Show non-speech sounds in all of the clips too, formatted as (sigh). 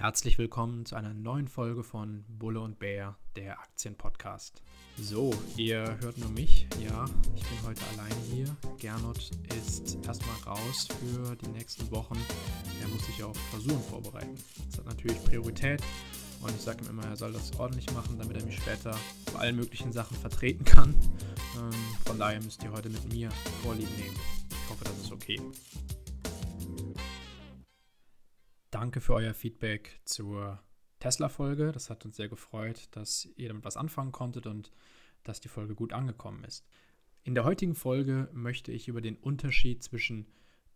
Herzlich willkommen zu einer neuen Folge von Bulle und Bär, der Aktienpodcast. So, ihr hört nur mich. Ja, ich bin heute alleine hier. Gernot ist erstmal raus für die nächsten Wochen. Er muss sich auf Klausuren vorbereiten. Das hat natürlich Priorität und ich sage ihm immer, er soll das ordentlich machen, damit er mich später bei allen möglichen Sachen vertreten kann. Ähm, von daher müsst ihr heute mit mir Vorlieb nehmen. Ich hoffe, das ist okay. Danke für euer Feedback zur Tesla-Folge. Das hat uns sehr gefreut, dass ihr damit was anfangen konntet und dass die Folge gut angekommen ist. In der heutigen Folge möchte ich über den Unterschied zwischen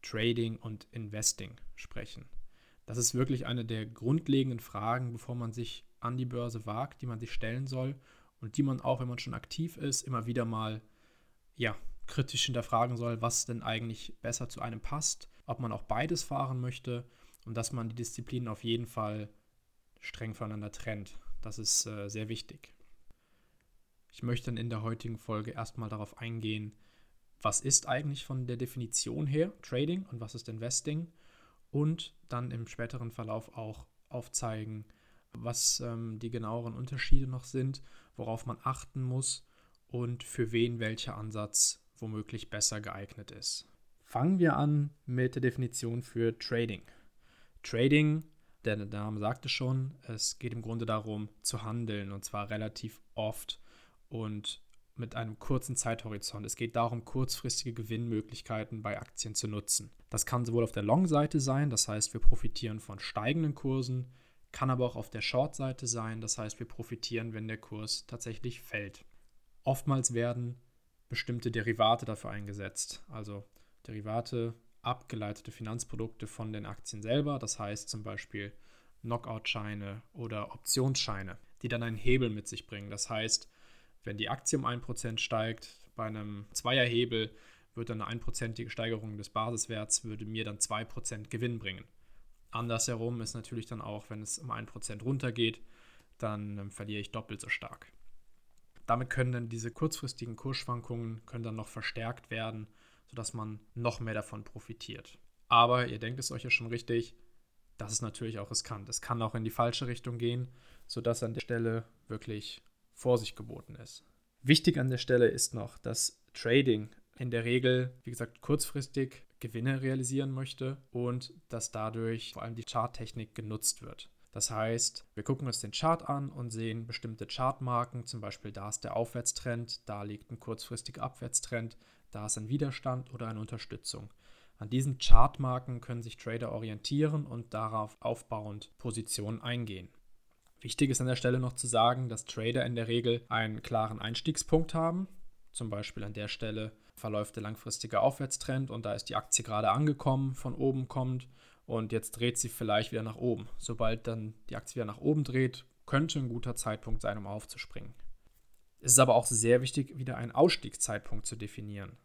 Trading und Investing sprechen. Das ist wirklich eine der grundlegenden Fragen, bevor man sich an die Börse wagt, die man sich stellen soll und die man auch, wenn man schon aktiv ist, immer wieder mal ja, kritisch hinterfragen soll, was denn eigentlich besser zu einem passt, ob man auch beides fahren möchte und dass man die Disziplinen auf jeden Fall streng voneinander trennt. Das ist äh, sehr wichtig. Ich möchte dann in der heutigen Folge erstmal darauf eingehen, was ist eigentlich von der Definition her Trading und was ist Investing und dann im späteren Verlauf auch aufzeigen, was ähm, die genaueren Unterschiede noch sind, worauf man achten muss und für wen welcher Ansatz womöglich besser geeignet ist. Fangen wir an mit der Definition für Trading. Trading, der Name sagte schon, es geht im Grunde darum zu handeln und zwar relativ oft und mit einem kurzen Zeithorizont. Es geht darum, kurzfristige Gewinnmöglichkeiten bei Aktien zu nutzen. Das kann sowohl auf der Long-Seite sein, das heißt, wir profitieren von steigenden Kursen, kann aber auch auf der Short-Seite sein, das heißt, wir profitieren, wenn der Kurs tatsächlich fällt. Oftmals werden bestimmte Derivate dafür eingesetzt. Also Derivate abgeleitete Finanzprodukte von den Aktien selber, das heißt zum Beispiel Knockout-Scheine oder Optionsscheine, die dann einen Hebel mit sich bringen. Das heißt, wenn die Aktie um 1% steigt, bei einem Zweierhebel wird dann eine einprozentige Steigerung des Basiswerts, würde mir dann 2% Gewinn bringen. Andersherum ist natürlich dann auch, wenn es um 1% runtergeht, dann ähm, verliere ich doppelt so stark. Damit können dann diese kurzfristigen Kursschwankungen können dann noch verstärkt werden sodass man noch mehr davon profitiert. Aber ihr denkt es euch ja schon richtig, das ist natürlich auch riskant. Es kann auch in die falsche Richtung gehen, sodass an der Stelle wirklich Vorsicht geboten ist. Wichtig an der Stelle ist noch, dass Trading in der Regel, wie gesagt, kurzfristig Gewinne realisieren möchte und dass dadurch vor allem die Charttechnik genutzt wird. Das heißt, wir gucken uns den Chart an und sehen bestimmte Chartmarken, zum Beispiel da ist der Aufwärtstrend, da liegt ein kurzfristiger Abwärtstrend, da ist ein Widerstand oder eine Unterstützung. An diesen Chartmarken können sich Trader orientieren und darauf aufbauend Positionen eingehen. Wichtig ist an der Stelle noch zu sagen, dass Trader in der Regel einen klaren Einstiegspunkt haben. Zum Beispiel an der Stelle verläuft der langfristige Aufwärtstrend und da ist die Aktie gerade angekommen, von oben kommt und jetzt dreht sie vielleicht wieder nach oben. Sobald dann die Aktie wieder nach oben dreht, könnte ein guter Zeitpunkt sein, um aufzuspringen. Es ist aber auch sehr wichtig, wieder einen Ausstiegszeitpunkt zu definieren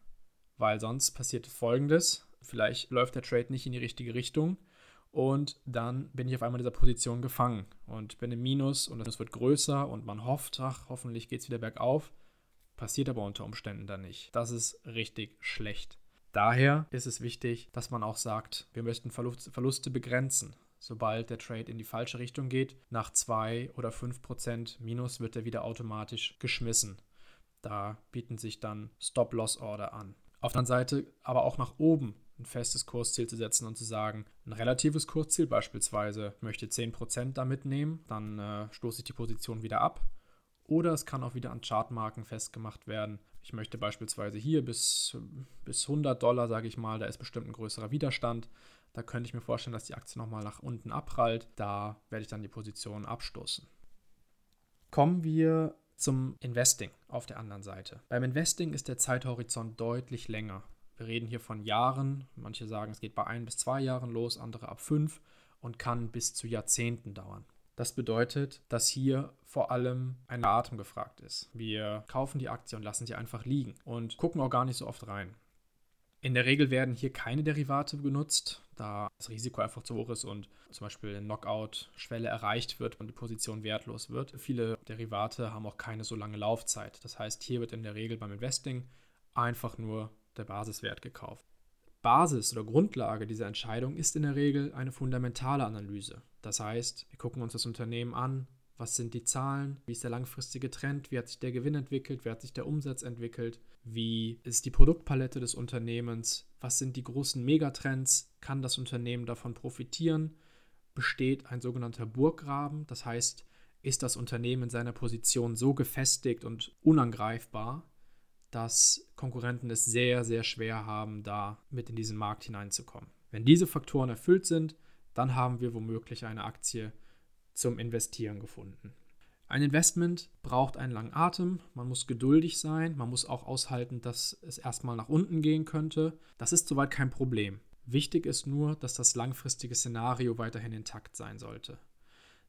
weil sonst passiert Folgendes. Vielleicht läuft der Trade nicht in die richtige Richtung und dann bin ich auf einmal in dieser Position gefangen und bin im Minus und es wird größer und man hofft, ach, hoffentlich geht es wieder bergauf. Passiert aber unter Umständen dann nicht. Das ist richtig schlecht. Daher ist es wichtig, dass man auch sagt, wir möchten Verluste begrenzen. Sobald der Trade in die falsche Richtung geht, nach 2 oder 5% Minus wird er wieder automatisch geschmissen. Da bieten sich dann Stop-Loss-Order an. Auf der anderen Seite aber auch nach oben ein festes Kursziel zu setzen und zu sagen, ein relatives Kursziel beispielsweise möchte 10% da mitnehmen, dann äh, stoße ich die Position wieder ab. Oder es kann auch wieder an Chartmarken festgemacht werden. Ich möchte beispielsweise hier bis, bis 100 Dollar, sage ich mal, da ist bestimmt ein größerer Widerstand. Da könnte ich mir vorstellen, dass die Aktie nochmal nach unten abprallt. Da werde ich dann die Position abstoßen. Kommen wir zum Investing auf der anderen Seite. Beim Investing ist der Zeithorizont deutlich länger. Wir reden hier von Jahren. Manche sagen, es geht bei ein bis zwei Jahren los, andere ab fünf und kann bis zu Jahrzehnten dauern. Das bedeutet, dass hier vor allem ein Atem gefragt ist. Wir kaufen die Aktie und lassen sie einfach liegen und gucken auch gar nicht so oft rein. In der Regel werden hier keine Derivate genutzt, da das Risiko einfach zu hoch ist und zum Beispiel eine Knockout-Schwelle erreicht wird und die Position wertlos wird. Viele Derivate haben auch keine so lange Laufzeit. Das heißt, hier wird in der Regel beim Investing einfach nur der Basiswert gekauft. Basis oder Grundlage dieser Entscheidung ist in der Regel eine fundamentale Analyse. Das heißt, wir gucken uns das Unternehmen an, was sind die Zahlen, wie ist der langfristige Trend, wie hat sich der Gewinn entwickelt, wie hat sich der Umsatz entwickelt, wie ist die Produktpalette des Unternehmens, was sind die großen Megatrends, kann das Unternehmen davon profitieren, besteht ein sogenannter Burggraben, das heißt, ist das Unternehmen in seiner Position so gefestigt und unangreifbar, dass Konkurrenten es sehr, sehr schwer haben, da mit in diesen Markt hineinzukommen. Wenn diese Faktoren erfüllt sind, dann haben wir womöglich eine Aktie zum Investieren gefunden. Ein Investment braucht einen langen Atem, man muss geduldig sein, man muss auch aushalten, dass es erstmal nach unten gehen könnte. Das ist soweit kein Problem. Wichtig ist nur, dass das langfristige Szenario weiterhin intakt sein sollte.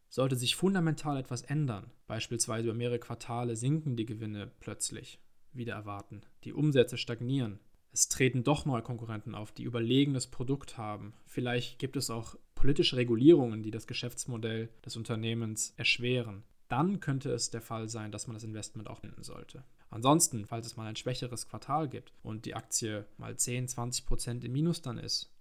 Sollte sich fundamental etwas ändern, beispielsweise über mehrere Quartale sinken die Gewinne plötzlich, wieder erwarten, die Umsätze stagnieren, es treten doch neue Konkurrenten auf, die überlegenes Produkt haben. Vielleicht gibt es auch politische Regulierungen, die das Geschäftsmodell des Unternehmens erschweren. Dann könnte es der Fall sein, dass man das Investment auch binden sollte. Ansonsten, falls es mal ein schwächeres Quartal gibt und die Aktie mal 10, 20 Prozent im Minus dann ist,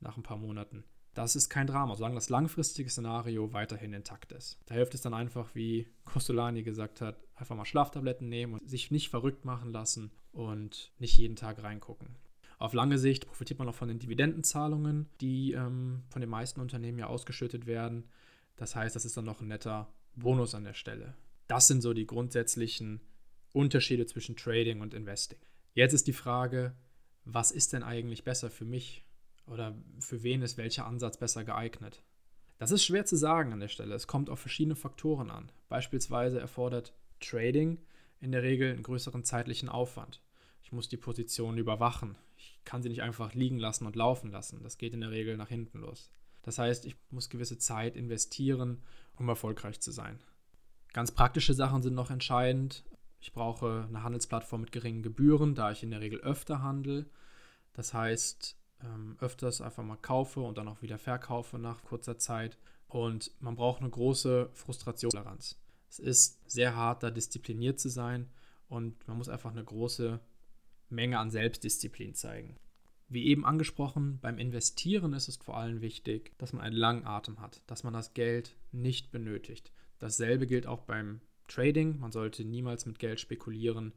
nach ein paar Monaten, das ist kein Drama, solange das langfristige Szenario weiterhin intakt ist. Da hilft es dann einfach, wie Costolani gesagt hat, einfach mal Schlaftabletten nehmen und sich nicht verrückt machen lassen und nicht jeden Tag reingucken. Auf lange Sicht profitiert man auch von den Dividendenzahlungen, die ähm, von den meisten Unternehmen ja ausgeschüttet werden. Das heißt, das ist dann noch ein netter Bonus an der Stelle. Das sind so die grundsätzlichen Unterschiede zwischen Trading und Investing. Jetzt ist die Frage, was ist denn eigentlich besser für mich oder für wen ist welcher Ansatz besser geeignet? Das ist schwer zu sagen an der Stelle. Es kommt auf verschiedene Faktoren an. Beispielsweise erfordert Trading in der Regel einen größeren zeitlichen Aufwand. Ich muss die Position überwachen. Ich kann sie nicht einfach liegen lassen und laufen lassen. Das geht in der Regel nach hinten los. Das heißt, ich muss gewisse Zeit investieren, um erfolgreich zu sein. Ganz praktische Sachen sind noch entscheidend. Ich brauche eine Handelsplattform mit geringen Gebühren, da ich in der Regel öfter handle. Das heißt, ähm, öfters einfach mal kaufe und dann auch wieder verkaufe nach kurzer Zeit. Und man braucht eine große Frustrationstoleranz. Es ist sehr hart, da diszipliniert zu sein und man muss einfach eine große Menge an Selbstdisziplin zeigen. Wie eben angesprochen, beim Investieren ist es vor allem wichtig, dass man einen langen Atem hat, dass man das Geld nicht benötigt. Dasselbe gilt auch beim Trading. Man sollte niemals mit Geld spekulieren,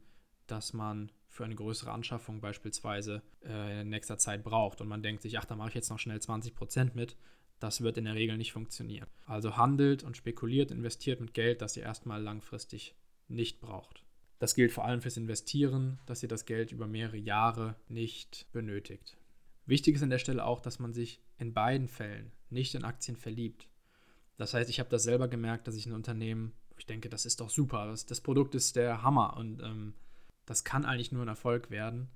das man für eine größere Anschaffung beispielsweise äh, in nächster Zeit braucht. Und man denkt sich, ach, da mache ich jetzt noch schnell 20% mit. Das wird in der Regel nicht funktionieren. Also handelt und spekuliert, investiert mit Geld, das ihr erstmal langfristig nicht braucht. Das gilt vor allem fürs Investieren, dass ihr das Geld über mehrere Jahre nicht benötigt. Wichtig ist an der Stelle auch, dass man sich in beiden Fällen nicht in Aktien verliebt. Das heißt, ich habe das selber gemerkt, dass ich ein Unternehmen, ich denke, das ist doch super, das, das Produkt ist der Hammer und ähm, das kann eigentlich nur ein Erfolg werden.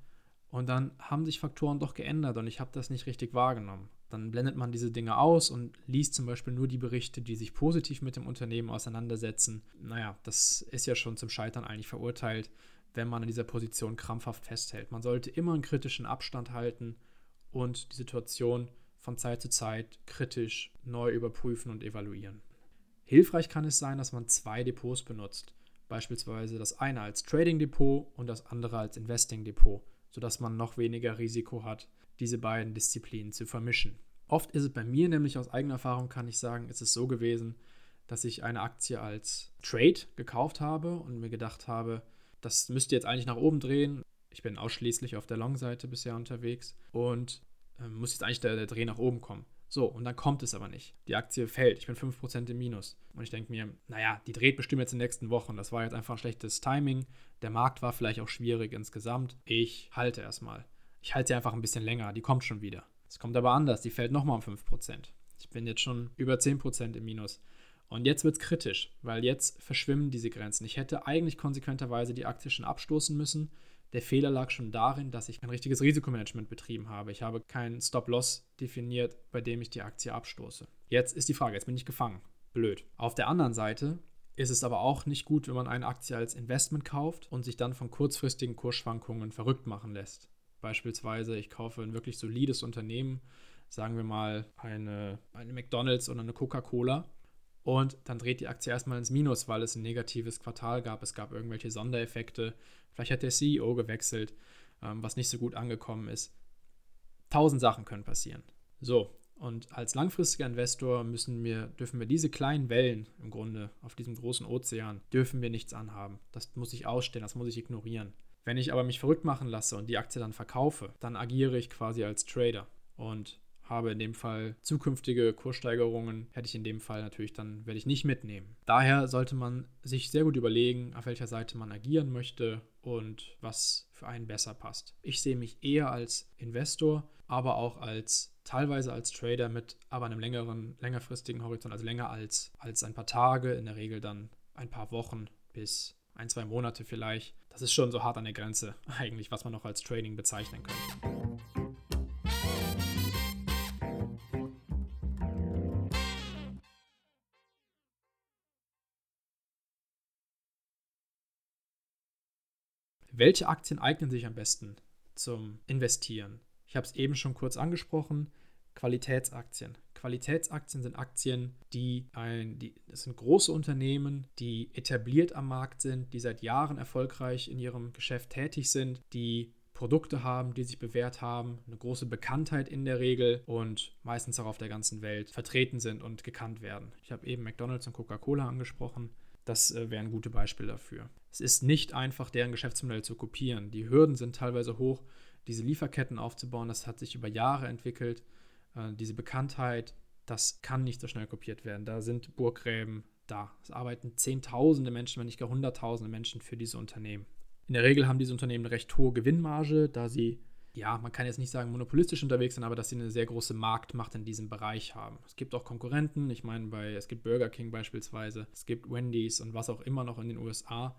Und dann haben sich Faktoren doch geändert und ich habe das nicht richtig wahrgenommen. Dann blendet man diese Dinge aus und liest zum Beispiel nur die Berichte, die sich positiv mit dem Unternehmen auseinandersetzen. Naja, das ist ja schon zum Scheitern eigentlich verurteilt, wenn man an dieser Position krampfhaft festhält. Man sollte immer einen kritischen Abstand halten und die Situation von Zeit zu Zeit kritisch neu überprüfen und evaluieren. Hilfreich kann es sein, dass man zwei Depots benutzt. Beispielsweise das eine als Trading Depot und das andere als Investing Depot, sodass man noch weniger Risiko hat diese beiden Disziplinen zu vermischen. Oft ist es bei mir nämlich aus eigener Erfahrung, kann ich sagen, ist es so gewesen, dass ich eine Aktie als Trade gekauft habe und mir gedacht habe, das müsste jetzt eigentlich nach oben drehen. Ich bin ausschließlich auf der Long-Seite bisher unterwegs und äh, muss jetzt eigentlich der, der Dreh nach oben kommen. So, und dann kommt es aber nicht. Die Aktie fällt, ich bin 5% im Minus. Und ich denke mir, naja, die dreht bestimmt jetzt in den nächsten Wochen. Das war jetzt einfach ein schlechtes Timing. Der Markt war vielleicht auch schwierig insgesamt. Ich halte erstmal. Ich halte sie einfach ein bisschen länger, die kommt schon wieder. Es kommt aber anders, die fällt nochmal um 5%. Ich bin jetzt schon über 10% im Minus. Und jetzt wird es kritisch, weil jetzt verschwimmen diese Grenzen. Ich hätte eigentlich konsequenterweise die Aktie schon abstoßen müssen. Der Fehler lag schon darin, dass ich ein richtiges Risikomanagement betrieben habe. Ich habe keinen Stop-Loss definiert, bei dem ich die Aktie abstoße. Jetzt ist die Frage, jetzt bin ich gefangen. Blöd. Auf der anderen Seite ist es aber auch nicht gut, wenn man eine Aktie als Investment kauft und sich dann von kurzfristigen Kursschwankungen verrückt machen lässt. Beispielsweise, ich kaufe ein wirklich solides Unternehmen, sagen wir mal eine, eine McDonald's oder eine Coca-Cola. Und dann dreht die Aktie erstmal ins Minus, weil es ein negatives Quartal gab. Es gab irgendwelche Sondereffekte. Vielleicht hat der CEO gewechselt, ähm, was nicht so gut angekommen ist. Tausend Sachen können passieren. So, und als langfristiger Investor müssen wir, dürfen wir diese kleinen Wellen im Grunde auf diesem großen Ozean, dürfen wir nichts anhaben. Das muss ich ausstellen, das muss ich ignorieren. Wenn ich aber mich verrückt machen lasse und die Aktie dann verkaufe, dann agiere ich quasi als Trader und habe in dem Fall zukünftige Kurssteigerungen, hätte ich in dem Fall natürlich dann, werde ich nicht mitnehmen. Daher sollte man sich sehr gut überlegen, auf welcher Seite man agieren möchte und was für einen besser passt. Ich sehe mich eher als Investor, aber auch als teilweise als Trader mit aber einem längeren, längerfristigen Horizont, also länger als, als ein paar Tage, in der Regel dann ein paar Wochen bis ein, zwei Monate vielleicht. Das ist schon so hart an der Grenze (laughs) eigentlich, was man noch als Trading bezeichnen könnte. Welche Aktien eignen sich am besten zum Investieren? Ich habe es eben schon kurz angesprochen. Qualitätsaktien. Qualitätsaktien sind Aktien, die ein, die, das sind große Unternehmen, die etabliert am Markt sind, die seit Jahren erfolgreich in ihrem Geschäft tätig sind, die Produkte haben, die sich bewährt haben, eine große Bekanntheit in der Regel und meistens auch auf der ganzen Welt vertreten sind und gekannt werden. Ich habe eben McDonald's und Coca-Cola angesprochen. Das äh, wären gute Beispiele dafür. Es ist nicht einfach, deren Geschäftsmodell zu kopieren. Die Hürden sind teilweise hoch diese Lieferketten aufzubauen, das hat sich über Jahre entwickelt. Äh, diese Bekanntheit, das kann nicht so schnell kopiert werden. Da sind Burggräben da. Es arbeiten Zehntausende Menschen, wenn nicht gar Hunderttausende Menschen für diese Unternehmen. In der Regel haben diese Unternehmen eine recht hohe Gewinnmarge, da sie, ja, man kann jetzt nicht sagen monopolistisch unterwegs sind, aber dass sie eine sehr große Marktmacht in diesem Bereich haben. Es gibt auch Konkurrenten, ich meine, bei, es gibt Burger King beispielsweise, es gibt Wendy's und was auch immer noch in den USA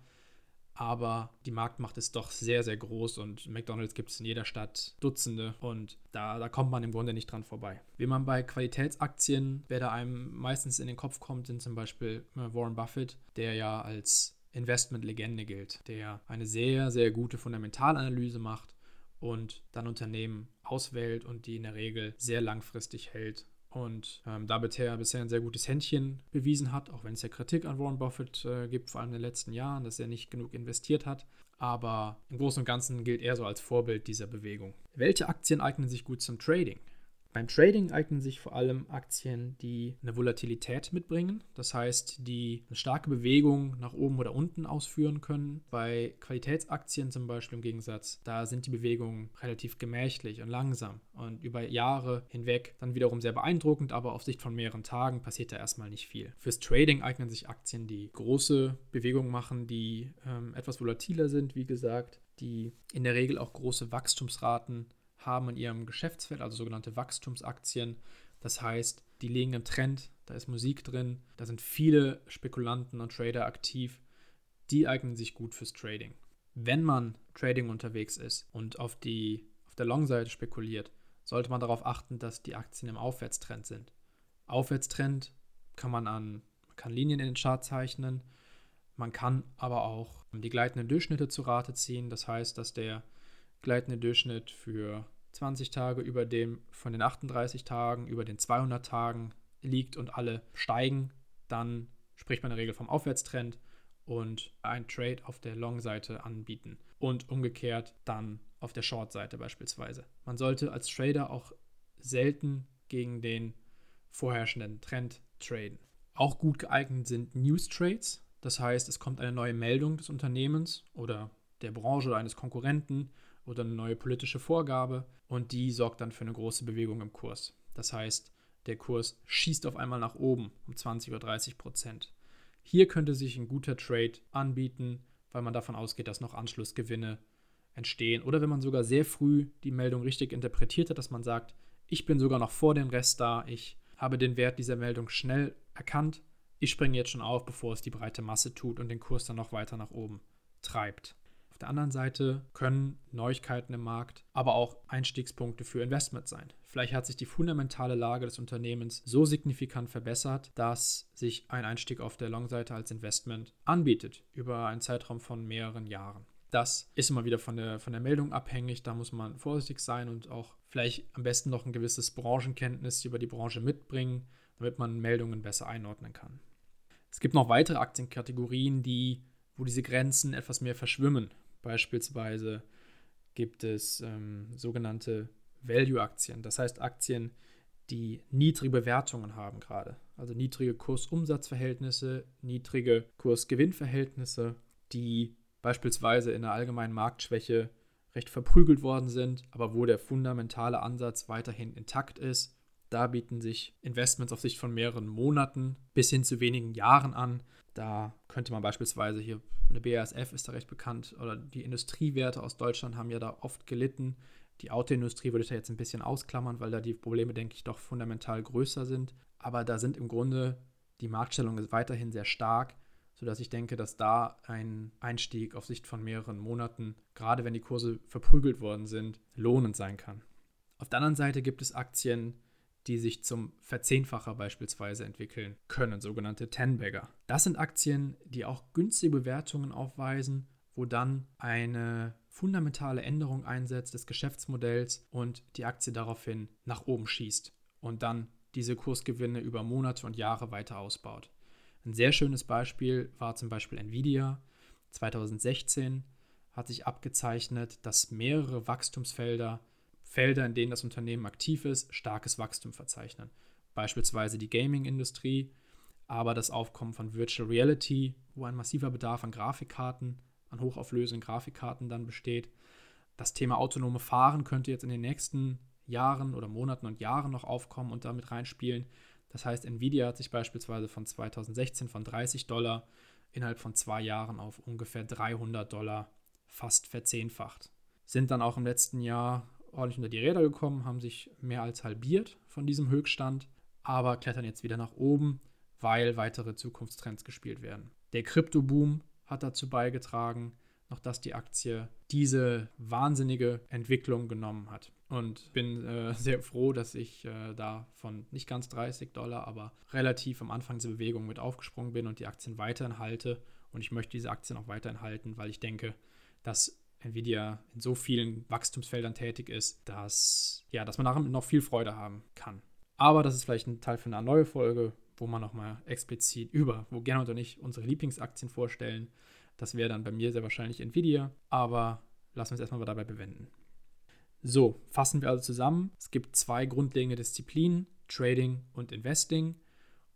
aber die Marktmacht ist doch sehr, sehr groß und McDonalds gibt es in jeder Stadt Dutzende und da, da kommt man im Grunde nicht dran vorbei. Wie man bei Qualitätsaktien, wer da einem meistens in den Kopf kommt, sind zum Beispiel äh, Warren Buffett, der ja als Investmentlegende gilt, der eine sehr, sehr gute Fundamentalanalyse macht und dann Unternehmen auswählt und die in der Regel sehr langfristig hält und ähm, da bisher, bisher ein sehr gutes Händchen bewiesen hat, auch wenn es ja Kritik an Warren Buffett äh, gibt, vor allem in den letzten Jahren, dass er nicht genug investiert hat. Aber im Großen und Ganzen gilt er so als Vorbild dieser Bewegung. Welche Aktien eignen sich gut zum Trading? Beim Trading eignen sich vor allem Aktien, die eine Volatilität mitbringen, das heißt, die eine starke Bewegung nach oben oder unten ausführen können. Bei Qualitätsaktien zum Beispiel im Gegensatz, da sind die Bewegungen relativ gemächlich und langsam und über Jahre hinweg dann wiederum sehr beeindruckend, aber auf Sicht von mehreren Tagen passiert da erstmal nicht viel. Fürs Trading eignen sich Aktien, die große Bewegungen machen, die ähm, etwas volatiler sind, wie gesagt, die in der Regel auch große Wachstumsraten haben in ihrem Geschäftsfeld, also sogenannte Wachstumsaktien. Das heißt, die legen einen Trend, da ist Musik drin, da sind viele Spekulanten und Trader aktiv. Die eignen sich gut fürs Trading. Wenn man Trading unterwegs ist und auf, die, auf der Long-Seite spekuliert, sollte man darauf achten, dass die Aktien im Aufwärtstrend sind. Aufwärtstrend kann man an kann Linien in den Chart zeichnen, man kann aber auch die gleitenden Durchschnitte zu Rate ziehen. Das heißt, dass der gleitende Durchschnitt für 20 Tage über dem von den 38 Tagen über den 200 Tagen liegt und alle steigen, dann spricht man in der Regel vom Aufwärtstrend und ein Trade auf der Long-Seite anbieten und umgekehrt dann auf der Short-Seite beispielsweise. Man sollte als Trader auch selten gegen den vorherrschenden Trend traden. Auch gut geeignet sind News Trades, das heißt, es kommt eine neue Meldung des Unternehmens oder der Branche oder eines Konkurrenten oder eine neue politische Vorgabe und die sorgt dann für eine große Bewegung im Kurs. Das heißt, der Kurs schießt auf einmal nach oben um 20 oder 30 Prozent. Hier könnte sich ein guter Trade anbieten, weil man davon ausgeht, dass noch Anschlussgewinne entstehen. Oder wenn man sogar sehr früh die Meldung richtig interpretiert hat, dass man sagt, ich bin sogar noch vor dem Rest da, ich habe den Wert dieser Meldung schnell erkannt, ich springe jetzt schon auf, bevor es die breite Masse tut und den Kurs dann noch weiter nach oben treibt. Auf der anderen Seite können Neuigkeiten im Markt aber auch Einstiegspunkte für Investment sein. Vielleicht hat sich die fundamentale Lage des Unternehmens so signifikant verbessert, dass sich ein Einstieg auf der Long-Seite als Investment anbietet über einen Zeitraum von mehreren Jahren. Das ist immer wieder von der, von der Meldung abhängig. Da muss man vorsichtig sein und auch vielleicht am besten noch ein gewisses Branchenkenntnis über die Branche mitbringen, damit man Meldungen besser einordnen kann. Es gibt noch weitere Aktienkategorien, die, wo diese Grenzen etwas mehr verschwimmen. Beispielsweise gibt es ähm, sogenannte Value-Aktien. Das heißt Aktien, die niedrige Bewertungen haben gerade. Also niedrige Kurs-Umsatz-Verhältnisse, niedrige Kurs-Gewinn-Verhältnisse, die beispielsweise in der allgemeinen Marktschwäche recht verprügelt worden sind, aber wo der fundamentale Ansatz weiterhin intakt ist. Da bieten sich Investments auf Sicht von mehreren Monaten bis hin zu wenigen Jahren an. Da könnte man beispielsweise hier, eine BASF ist da recht bekannt, oder die Industriewerte aus Deutschland haben ja da oft gelitten. Die Autoindustrie würde ich da jetzt ein bisschen ausklammern, weil da die Probleme, denke ich, doch fundamental größer sind. Aber da sind im Grunde die Marktstellung weiterhin sehr stark sodass ich denke, dass da ein Einstieg auf Sicht von mehreren Monaten, gerade wenn die Kurse verprügelt worden sind, lohnend sein kann. Auf der anderen Seite gibt es Aktien, die sich zum Verzehnfacher beispielsweise entwickeln können, sogenannte Ten-Bagger. Das sind Aktien, die auch günstige Bewertungen aufweisen, wo dann eine fundamentale Änderung einsetzt des Geschäftsmodells und die Aktie daraufhin nach oben schießt und dann diese Kursgewinne über Monate und Jahre weiter ausbaut. Ein sehr schönes Beispiel war zum Beispiel Nvidia. 2016 hat sich abgezeichnet, dass mehrere Wachstumsfelder, Felder, in denen das Unternehmen aktiv ist, starkes Wachstum verzeichnen. Beispielsweise die Gaming-Industrie, aber das Aufkommen von Virtual Reality, wo ein massiver Bedarf an Grafikkarten, an hochauflösenden Grafikkarten dann besteht. Das Thema autonome Fahren könnte jetzt in den nächsten Jahren oder Monaten und Jahren noch aufkommen und damit reinspielen. Das heißt, Nvidia hat sich beispielsweise von 2016 von 30 Dollar innerhalb von zwei Jahren auf ungefähr 300 Dollar fast verzehnfacht. Sind dann auch im letzten Jahr ordentlich unter die Räder gekommen, haben sich mehr als halbiert von diesem Höchststand, aber klettern jetzt wieder nach oben, weil weitere Zukunftstrends gespielt werden. Der Kryptoboom hat dazu beigetragen, noch dass die Aktie diese wahnsinnige Entwicklung genommen hat. Und bin äh, (laughs) sehr froh, dass ich äh, da von nicht ganz 30 Dollar, aber relativ am Anfang dieser Bewegung mit aufgesprungen bin und die Aktien weiterhin halte. Und ich möchte diese Aktien auch weiterhin halten, weil ich denke, dass Nvidia in so vielen Wachstumsfeldern tätig ist, dass, ja, dass man daran noch viel Freude haben kann. Aber das ist vielleicht ein Teil für eine neue Folge, wo man nochmal explizit über, wo Gernot und ich unsere Lieblingsaktien vorstellen. Das wäre dann bei mir sehr wahrscheinlich Nvidia, aber lassen wir es erstmal dabei bewenden. So, fassen wir also zusammen. Es gibt zwei grundlegende Disziplinen, Trading und Investing.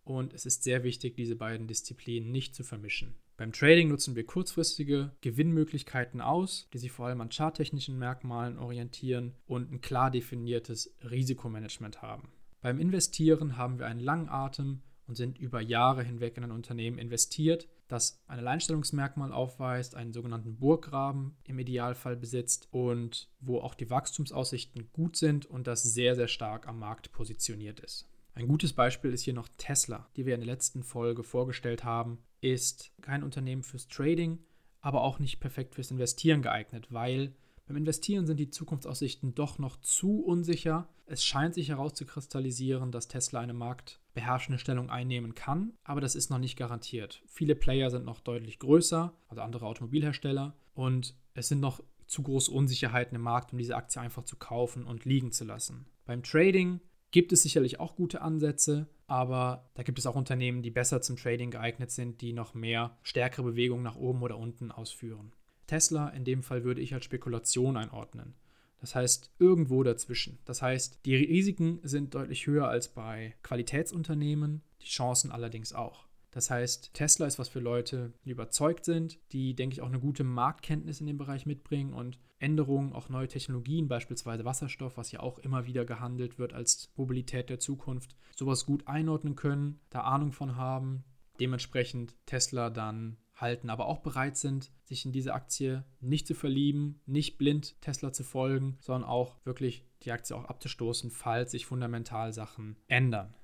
Und es ist sehr wichtig, diese beiden Disziplinen nicht zu vermischen. Beim Trading nutzen wir kurzfristige Gewinnmöglichkeiten aus, die sich vor allem an charttechnischen Merkmalen orientieren und ein klar definiertes Risikomanagement haben. Beim Investieren haben wir einen langen Atem und sind über Jahre hinweg in ein Unternehmen investiert, das ein Alleinstellungsmerkmal aufweist, einen sogenannten Burggraben im Idealfall besitzt und wo auch die Wachstumsaussichten gut sind und das sehr, sehr stark am Markt positioniert ist. Ein gutes Beispiel ist hier noch Tesla, die wir in der letzten Folge vorgestellt haben, ist kein Unternehmen fürs Trading, aber auch nicht perfekt fürs Investieren geeignet, weil beim Investieren sind die Zukunftsaussichten doch noch zu unsicher. Es scheint sich herauszukristallisieren, dass Tesla eine marktbeherrschende Stellung einnehmen kann, aber das ist noch nicht garantiert. Viele Player sind noch deutlich größer, also andere Automobilhersteller, und es sind noch zu große Unsicherheiten im Markt, um diese Aktie einfach zu kaufen und liegen zu lassen. Beim Trading gibt es sicherlich auch gute Ansätze, aber da gibt es auch Unternehmen, die besser zum Trading geeignet sind, die noch mehr stärkere Bewegungen nach oben oder unten ausführen. Tesla in dem Fall würde ich als Spekulation einordnen. Das heißt, irgendwo dazwischen. Das heißt, die Risiken sind deutlich höher als bei Qualitätsunternehmen, die Chancen allerdings auch. Das heißt, Tesla ist was für Leute, die überzeugt sind, die, denke ich, auch eine gute Marktkenntnis in dem Bereich mitbringen und Änderungen, auch neue Technologien, beispielsweise Wasserstoff, was ja auch immer wieder gehandelt wird als Mobilität der Zukunft, sowas gut einordnen können, da Ahnung von haben, dementsprechend Tesla dann halten, aber auch bereit sind, sich in diese Aktie nicht zu verlieben, nicht blind Tesla zu folgen, sondern auch wirklich die Aktie auch abzustoßen, falls sich fundamental Sachen ändern.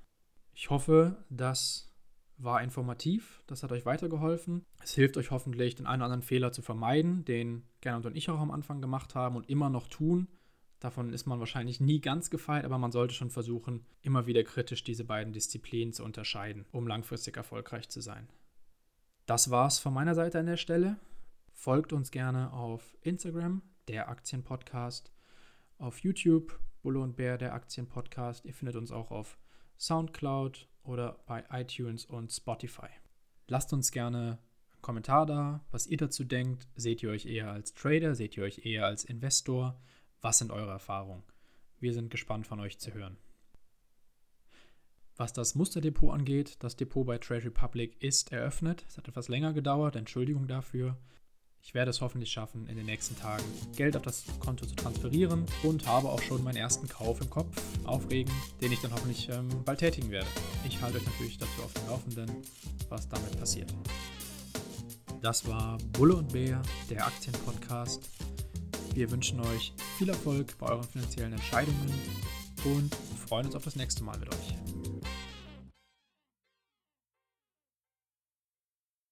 Ich hoffe, das war informativ, das hat euch weitergeholfen. Es hilft euch hoffentlich, den einen oder anderen Fehler zu vermeiden, den Gernot und ich auch am Anfang gemacht haben und immer noch tun. Davon ist man wahrscheinlich nie ganz gefeit, aber man sollte schon versuchen, immer wieder kritisch diese beiden Disziplinen zu unterscheiden, um langfristig erfolgreich zu sein. Das war's von meiner Seite an der Stelle. Folgt uns gerne auf Instagram, der Aktienpodcast, auf YouTube, Bulle und Bär, der Aktienpodcast. Ihr findet uns auch auf Soundcloud oder bei iTunes und Spotify. Lasst uns gerne einen Kommentar da, was ihr dazu denkt. Seht ihr euch eher als Trader? Seht ihr euch eher als Investor? Was sind eure Erfahrungen? Wir sind gespannt von euch zu hören. Was das Musterdepot angeht, das Depot bei Trade Republic ist eröffnet. Es hat etwas länger gedauert, Entschuldigung dafür. Ich werde es hoffentlich schaffen, in den nächsten Tagen Geld auf das Konto zu transferieren und habe auch schon meinen ersten Kauf im Kopf, aufregend, den ich dann hoffentlich ähm, bald tätigen werde. Ich halte euch natürlich dazu auf dem Laufenden, was damit passiert. Das war Bulle und Bär, der Aktienpodcast. Wir wünschen euch viel Erfolg bei euren finanziellen Entscheidungen und freuen uns auf das nächste Mal mit euch.